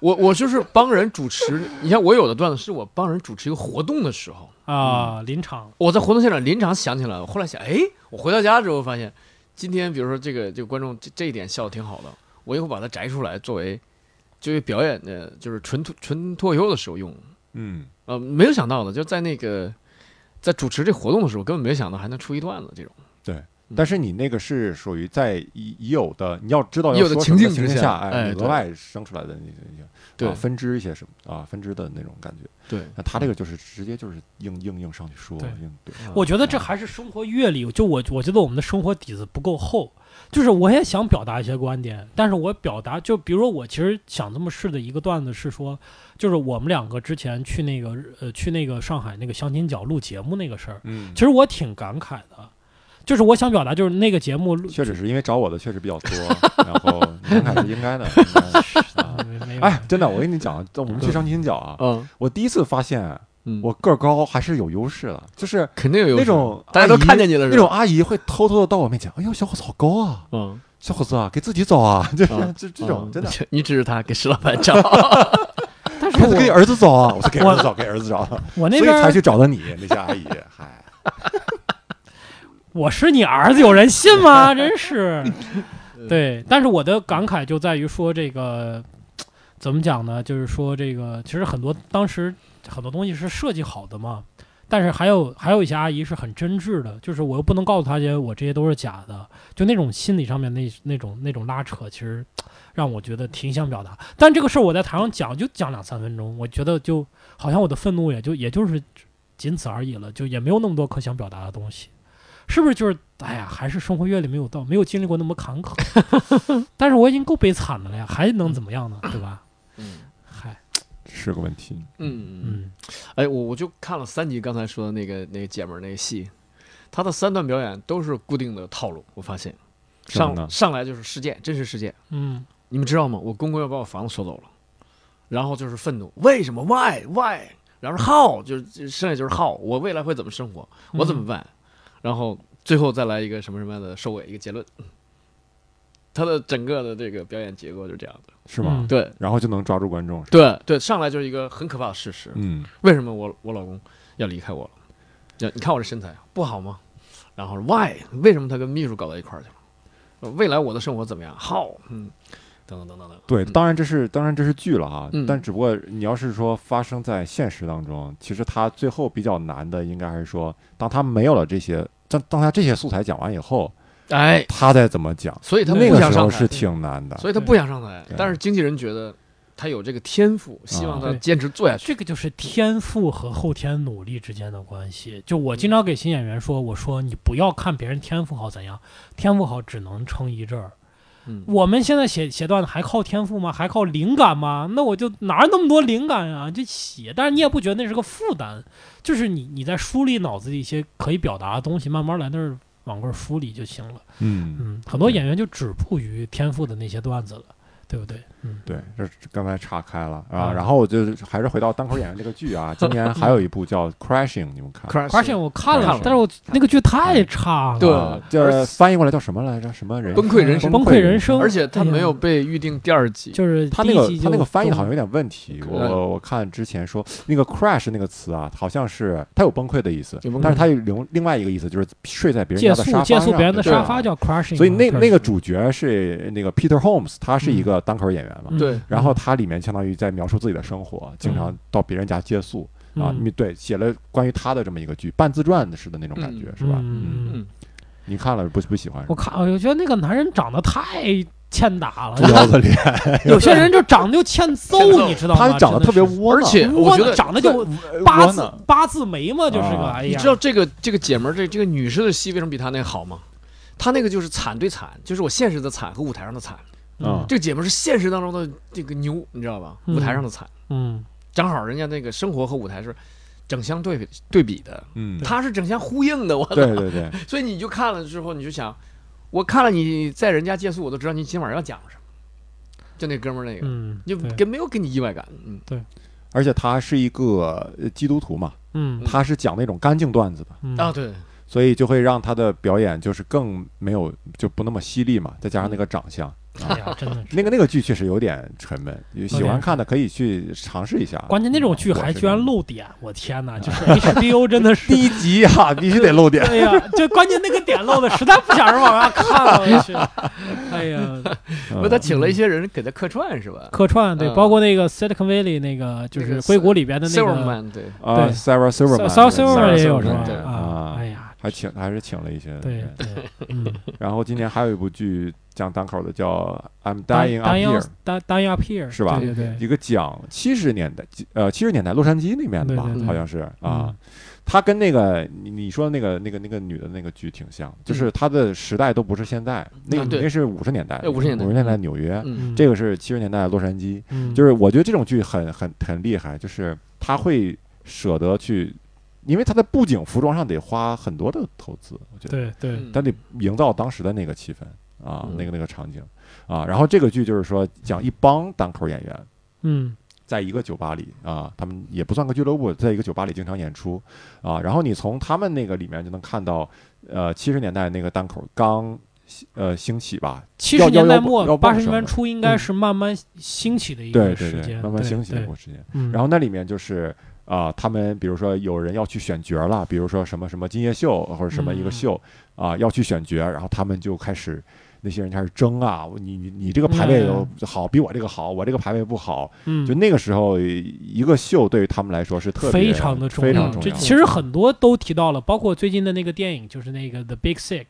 我我就是帮人主持。你像我有的段子是我帮人主持一个活动的时候，啊，临场，我在活动现场临场想起来了。我后来想，哎，我回到家之后发现，今天比如说这个这个观众这这一点笑的挺好的，我以后把它摘出来作为作为表演的，就是纯脱纯脱口秀的时候用。嗯，呃，没有想到的，就在那个在主持这活动的时候，根本没想到还能出一段子这种。但是你那个是属于在已已有的，你要知道已有的要说什么情境之下哎额外生出来的那些那些对啊分支一些什么啊分支的那种感觉。对，那他这个就是直接就是硬硬硬上去说，对，我觉得这还是生活阅历。就我我觉得我们的生活底子不够厚，就是我也想表达一些观点，但是我表达就比如说我其实想这么试的一个段子是说，就是我们两个之前去那个呃去那个上海那个相亲角录节目那个事儿，嗯其，实我挺感慨的。就是我想表达，就是那个节目录确实是因为找我的确实比较多，然后感慨是应该的。应该的 哎，真的，我跟你讲，我们去相亲角啊，嗯。我第一次发现嗯，我个儿高还是有优势的，就是肯定有那种大家都看见你了，那种阿姨会偷偷的到我面前，哎呦，小伙子好高啊，嗯，小伙子啊，给自己找啊，就是嗯。这这种嗯。真的，你指着他给石老板找，但是给给儿子找啊，我说给儿子找，给儿子找，我那边所以才去找的你那些阿姨，嗨，我是你儿子，有人信吗？真是。嗯对，但是我的感慨就在于说这个怎么讲呢？就是说这个其实很多当时很多东西是设计好的嘛，但是还有还有一些阿姨是很真挚的，就是我又不能告诉她些我这些都是假的，就那种心理上面那那种那种拉扯，其实让我觉得挺想表达。但这个事儿我在台上讲就讲两三分钟，我觉得就好像我的愤怒也就也就是仅此而已了，就也没有那么多可想表达的东西。是不是就是哎呀，还是生活阅历没有到，没有经历过那么坎坷。但是我已经够悲惨的了呀，还能怎么样呢？对吧？嗯 嗨，是个问题。嗯嗯，嗯哎，我我就看了三集刚才说的那个那个姐们儿那个戏，她的三段表演都是固定的套路，我发现上上来就是事件，真实事件，嗯你们知道吗？我公公要把我房子收走了，然后就是愤怒，为什么？Why why？然后是 how，就是剩下就是 how，我未来会怎么生活？我怎么办？然后最后再来一个什么什么样的收尾，一个结论。他的整个的这个表演结构就是这样的，是吗嗯？对然后就能抓住观众，对对，上来就是一个很可怕的事实。嗯，为什么我我老公要离开我了？你看我这身材不好吗？然后 why 为什么他跟秘书搞到一块儿去了？呃未来我的生活怎么样？how 嗯，等等等等等。对，嗯当然这是当然这是剧了哈，嗯但只不过你要是说发生在现实当中，其实他最后比较难的，应该还是说，当他没有了这些，当当他这些素材讲完以后，哎，他再怎么讲，所以他那不想上台个时候是，挺难的。所以他不想上台。但是经纪人觉得他有这个天赋，希望他坚持做下去。这个就是天赋和后天努力之间的关系。就我经常给新演员说，我说你不要看别人天赋好怎样，天赋好只能撑一阵儿。我们现在写写段子还靠天赋吗？还靠灵感吗？那我就哪有那么多灵感啊？就写，但是你也不觉得那是个负担，就是你你在梳理脑子里一些可以表达的东西，慢慢来那儿往这儿梳理就行了。嗯，嗯，很多演员就止步于天赋的那些段子了，对不对？嗯，对，这刚才岔开了啊。啊然后我就还是回到单口演员这个剧啊，今年还有一部叫《Crashing》，你们看？？Crashing 我看了，但是我那个剧太差了，对就是翻译过来叫什么来着？什么人？崩溃人生崩溃人生而且他没有被预定第二季。就是他那个第一集就他那个翻译的好像有点问题，我嗯我我看之前说那个 crash 那个词啊，好像是它有崩溃的意思但是它有另另外一个意思就是睡在别人家的沙发宿借宿上别人的对沙发叫 crashing，所以那那个主角是那个 Peter Holmes，他是一个单口演员嘛，嗯对然后他里面相当于在描述自己的生活，经常到别人家借宿啊，嗯你对写了关于他的这么一个剧，半自传式的那种感觉嗯是吧？嗯嗯嗯，你看了不不喜欢？我看，我觉得那个男人长得太欠打了，腰子脸，有些人就长得就欠揍你知道吗？他长得特别窝囊，而且我觉得长得就呃八字八字眉嘛，就是个啊哎呀，你知道这个这个姐们儿这这个女士的戏为什么比她那好吗？她那个就是惨对惨，就是我现实的惨和舞台上的惨。嗯。这个姐们是现实当中的这个牛，你知道吧？嗯。舞台上的惨，嗯。正好人家那个生活和舞台是整相对比对比的，嗯，她是整相呼应的，我操！对对对，所以你就看了之后，你就想，我看了你在人家借宿，我都知道你今晚要讲什么。就那哥们儿那个，嗯，就对跟没有给你意外感，嗯，对。而且他是一个呃基督徒嘛，嗯。他是讲那种干净段子的，嗯。啊，对，所以就会让他的表演就是更没有就不那么犀利嘛，再加上那个长相，哎呀，真的是。那个那个剧确实有点沉闷，有喜欢看的可以去尝试一下。关键那种剧还居然这样漏点，我天哪！就是 HBO 真的是第一集啊，必须得露点。哎呀，就关键那个点露的，实在不想人往下看了。我去，哎呀，不，他请了一些人给他客串是吧？客串对，嗯包括那个 Silicon Valley 那个，就是那个硅谷里边的那 e 个 m a n 对，啊对，Sarah Silverman，s a u Silver Sarah 也有是吧 Silverman，对？啊还请还是请了一些。对对，嗯。然后今年还有一部剧讲单口的，叫《I'm Dying Up，Dying Here》，Up Dying Up Here 是吧？对对对，一个讲七十年代呃七十年代洛杉矶那边的吧对对，对。好像是啊。嗯。他跟那个你你说的那个那个那个女的那个剧挺像，就是他的时代都不是现在，那那是五十年代的，对50年代五十年代纽约，嗯，这个是七十年代洛杉矶。嗯。就是我觉得这种剧很很很厉害，就是他会舍得去，因为他的布景服装上得花很多的投资，我觉得。对对，嗯他得营造当时的那个气氛啊，嗯那个那个场景啊。然后这个剧就是说讲一帮单口演员嗯在一个酒吧里啊，他们也不算个俱乐部，在一个酒吧里经常演出啊。然后你从他们那个里面就能看到，呃，七十年代那个单口刚呃兴起吧，七十年代末八十年代初应该是慢慢兴起的一对对对，个时间，对慢慢兴起的一个时间。嗯然后那里面就是啊、他们比如说有人要去选角了，比如说什么什么金夜秀或者什么一个嗯秀啊、要去选角，然后他们就开始那些人开始争啊，你你你这个排位有好，比我这个好，我这个排位不好。嗯就那个时候，一个秀对于他们来说是特别非常的重要。非常重要。这其实很多都提到了，包括最近的那个电影，就是那个《The Big Sick》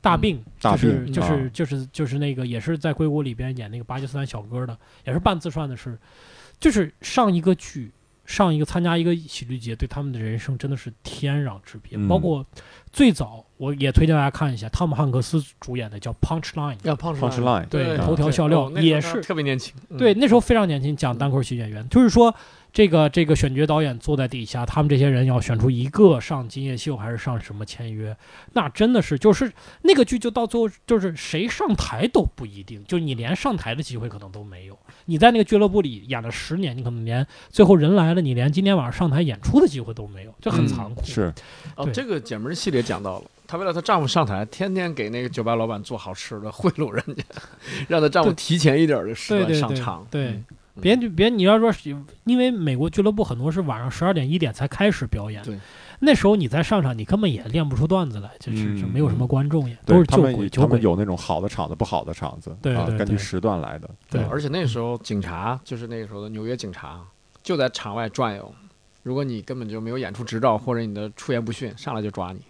大病，就是就是就是就是那个也是在硅谷里边演那个巴基斯坦小哥的，也是半自传的事，就是上一个剧。上一个参加一个喜剧节，对他们的人生真的是天壤之别。嗯。包括最早，我也推荐大家看一下汤姆汉克斯主演的叫《Punchline》，要 punch line 对啊。头条笑料也是。特别年轻，嗯。对，那时候非常年轻，讲单口喜剧演员，就是说这个这个选角导演坐在底下，他们这些人要选出一个上金夜秀还是上什么签约，那真的是就是那个剧就到最后就是谁上台都不一定，就你连上台的机会可能都没有。你在那个俱乐部里演了十年，你可能连最后人来了，你连今天晚上上台演出的机会都没有，这很嗯残酷。是哦，这个姐们儿系列讲到了，她为了她丈夫上台，天天给那个酒吧老板做好吃的，贿赂人家，让她丈夫提前一点儿的时段对对对上场。对嗯别别，你要说是因为美国俱乐部很多是晚上十二点一点才开始表演，对，那时候你再上场，你根本也练不出段子来，就是嗯就没有什么观众也，都是对他鬼酒鬼。他们有那种好的场子，不好的场子，啊，对对对根据时段来的。对啊而且那时候警察就是那个时候的纽约警察，就在场外转悠。如果你根本就没有演出执照，或者你的出言不逊，上来就抓你。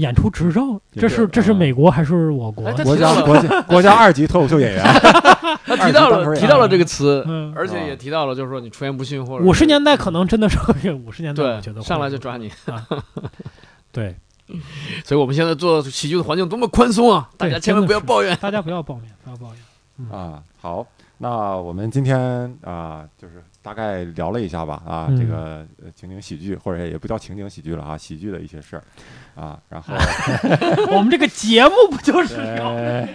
演出执照，这是这是啊美国还是我国哎？国家国家 国家二级脱口秀演员，他提到了提到了这个词，嗯，而且啊也提到了，就是说你出言不逊或者五十年代可能真的是 五十年代，我觉得对上来就抓你。对，所以我们现在做喜剧的环境多么宽松啊！大家千万不要抱怨。大家不要抱怨，不要抱怨。啊，好，那我们今天啊，就是大概聊了一下吧，啊，嗯。这个呃情景喜剧，或者也不叫情景喜剧了啊，喜剧的一些事儿，啊，然后 我们这个节目不就是聊？呃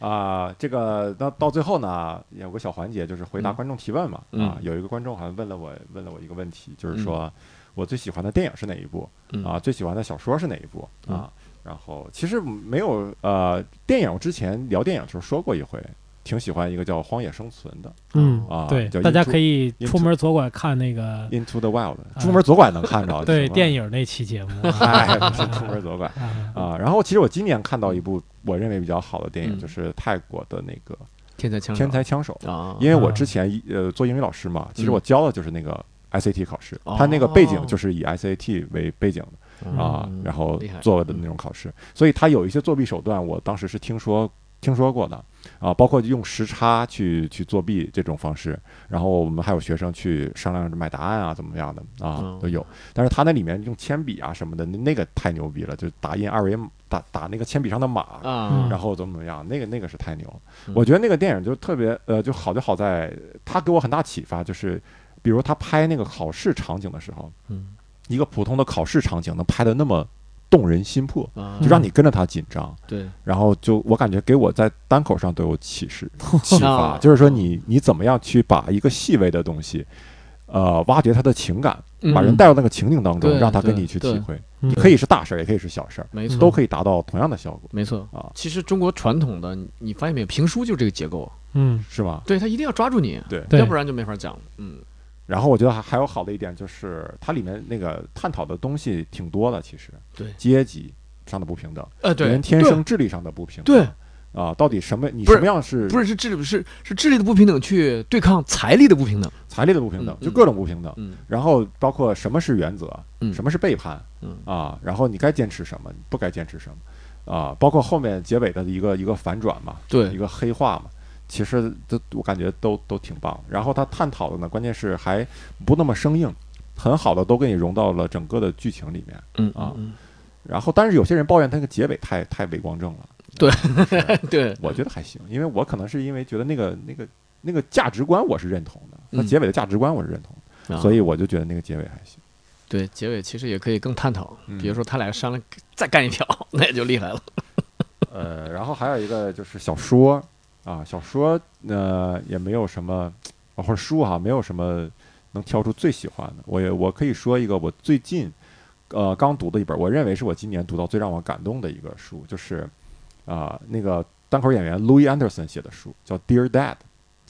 啊，这个到到最后呢，有个小环节就是回答嗯。观众提问嘛，嗯。啊，有一个观众好像问了我问了我一个问题，就是说我最喜欢的电影是哪一部？嗯。啊，最喜欢的小说是哪一部？嗯。啊？然后其实没有呃，电影我之前聊电影的时候说过一回，挺喜欢一个叫《荒野生存》的。嗯啊，对，大家可以出门左拐看那个 Into the Wild，啊出门左拐能看着。对电影，那期节目。哎，不是出门左拐啊啊。然后其实我今年看到一部我认为比较好的电影，嗯就是泰国的那个《天才枪手天才枪手》，啊，因为我之前一呃做英语老师嘛，其实嗯我教的就是那个 SAT 考试，哦它那个背景就是以 SAT 为背景的啊嗯，然后做的那种考试，所以他有一些作弊手段，我当时是听说听说过的啊，包括用时差去去作弊这种方式，然后我们还有学生去商量着买答案啊，怎么样的啊嗯。都有。但是他那里面用铅笔啊什么的，那那个太牛逼了，就打印二维码打打那个铅笔上的码，啊，然后怎么怎么样，那个那个是太牛我觉得那个电影就特别呃，就好就好在它给我很大启发，就是比如他拍那个考试场景的时候，嗯。一个普通的考试场景能拍的那么动人心魄，啊，就让你跟着他紧张。对，然后就我感觉给我在单口上都有启示 启发，啊。就是说你你怎么样去把一个细微的东西，呃，挖掘他的情感，把人嗯带到那个情景当中，让他跟你去体会。嗯。你可以是大事儿，也可以是小事儿，没错，都可以达到同样的效果。没错。啊，其实中国传统的，你你发现没有，评书就这个结构，嗯。是吧？对他一定要抓住你，对。对。要不然就没法讲。嗯，然后我觉得还还有好的一点就是，它里面那个探讨的东西挺多的，其实。对。阶级上的不平等，呃，对，人天生智力上的不平等，对。啊，到底什么你什么样是不是是智力是是智力的不平等去对抗财力的不平等。财力的不平等，嗯就各种不平等。嗯。然后包括什么是原则，嗯。什么是背叛嗯。啊，然后你该坚持什么，不该坚持什么啊，包括后面结尾的一个一个反转嘛，对。一，个黑化嘛，其实都我感觉都都挺棒。然后他探讨的呢，关键是还不那么生硬，很好的都给你融到了整个的剧情里面。嗯啊嗯然后，但是有些人抱怨他那个结尾太太伪光正了，对对，我觉得还行，因为我可能是因为觉得那个那个那个价值观我是认同的，他嗯结尾的价值观我是认同所以我就觉得那个结尾还行。对结尾其实也可以更探讨，嗯比如说他俩商量再干一票，那也就厉害了。呃，然后还有一个就是小说啊，小说呃也没有什么，或者书哈、没有什么能挑出最喜欢的。我也我可以说一个我最近呃刚读的一本，我认为是我今年读到最让我感动的一个书，就是啊、那个单口演员 Louis Anderson 写的书，叫《Dear Dad》，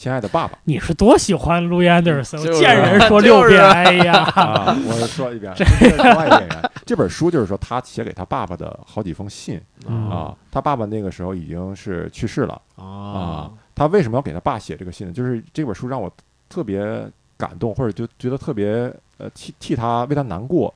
亲爱的爸爸。你是多喜欢路易安德森？我见人说六遍，哎呀，啊，我说一遍，这是另外一个演员。这本书就是说他写给他爸爸的好几封信嗯啊，他爸爸那个时候已经是去世了。啊啊，，他为什么要给他爸写这个信呢？就是这本书让我特别感动，或者就觉得特别呃替替他为他难过。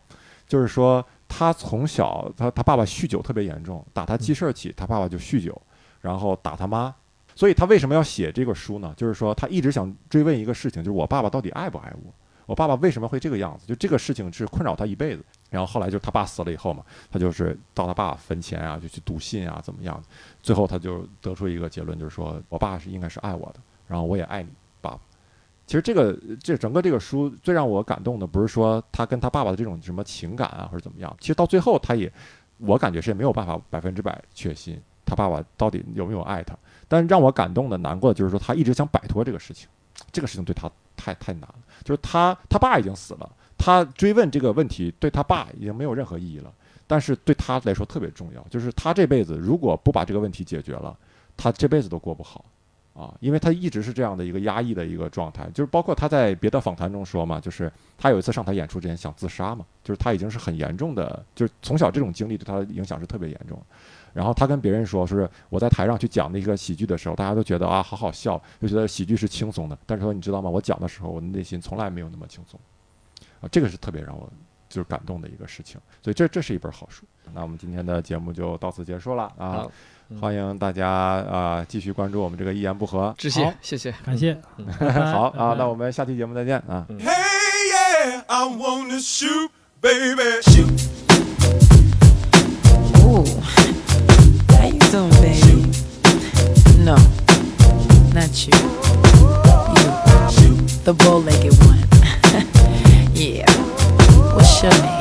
就是说，他从小他他爸爸酗酒特别严重，打他记事儿起，他爸爸就酗酒，然后打他妈。所以他为什么要写这个书呢？就是说他一直想追问一个事情，就是我爸爸到底爱不爱我？我爸爸为什么会这个样子？就这个事情是困扰他一辈子。然后后来就是他爸死了以后嘛，他就是到他爸坟前啊，就去读信啊，怎么样？最后他就得出一个结论，就是说我爸是应该是爱我的，然后我也爱你，爸爸。其实这个这整个这个书最让我感动的，不是说他跟他爸爸的这种什么情感啊，或者怎么样。其实到最后，他也我感觉是没有办法百分之百确信他爸爸到底有没有爱他。但让我感动的、难过的就是说，他一直想摆脱这个事情，这个事情对他太太难了。就是他他爸已经死了，他追问这个问题对他爸已经没有任何意义了。但是对他来说特别重要，就是他这辈子如果不把这个问题解决了，他这辈子都过不好啊，因为他一直是这样的一个压抑的一个状态，就是包括他在别的访谈中说嘛，就是他有一次上台演出之前想自杀嘛，就是他已经是很严重的，就是从小这种经历对他的影响是特别严重。然后他跟别人说，说是我在台上去讲那个喜剧的时候，大家都觉得啊好好笑，就觉得喜剧是轻松的。但是说你知道吗？我讲的时候，我的内心从来没有那么轻松啊，这个是特别让我就是感动的一个事情。所以这这是一本好书。那我们今天的节目就到此结束了啊，嗯欢迎大家啊继续关注我们这个一言不合。致谢，谢谢。感谢，好啊，那我们下期节目再见啊。Hey, yeah, I wanna shoot, baby, shoot. Ooh, How you doing, baby? No, not you. You, the bow-legged one. yeah. What's your name?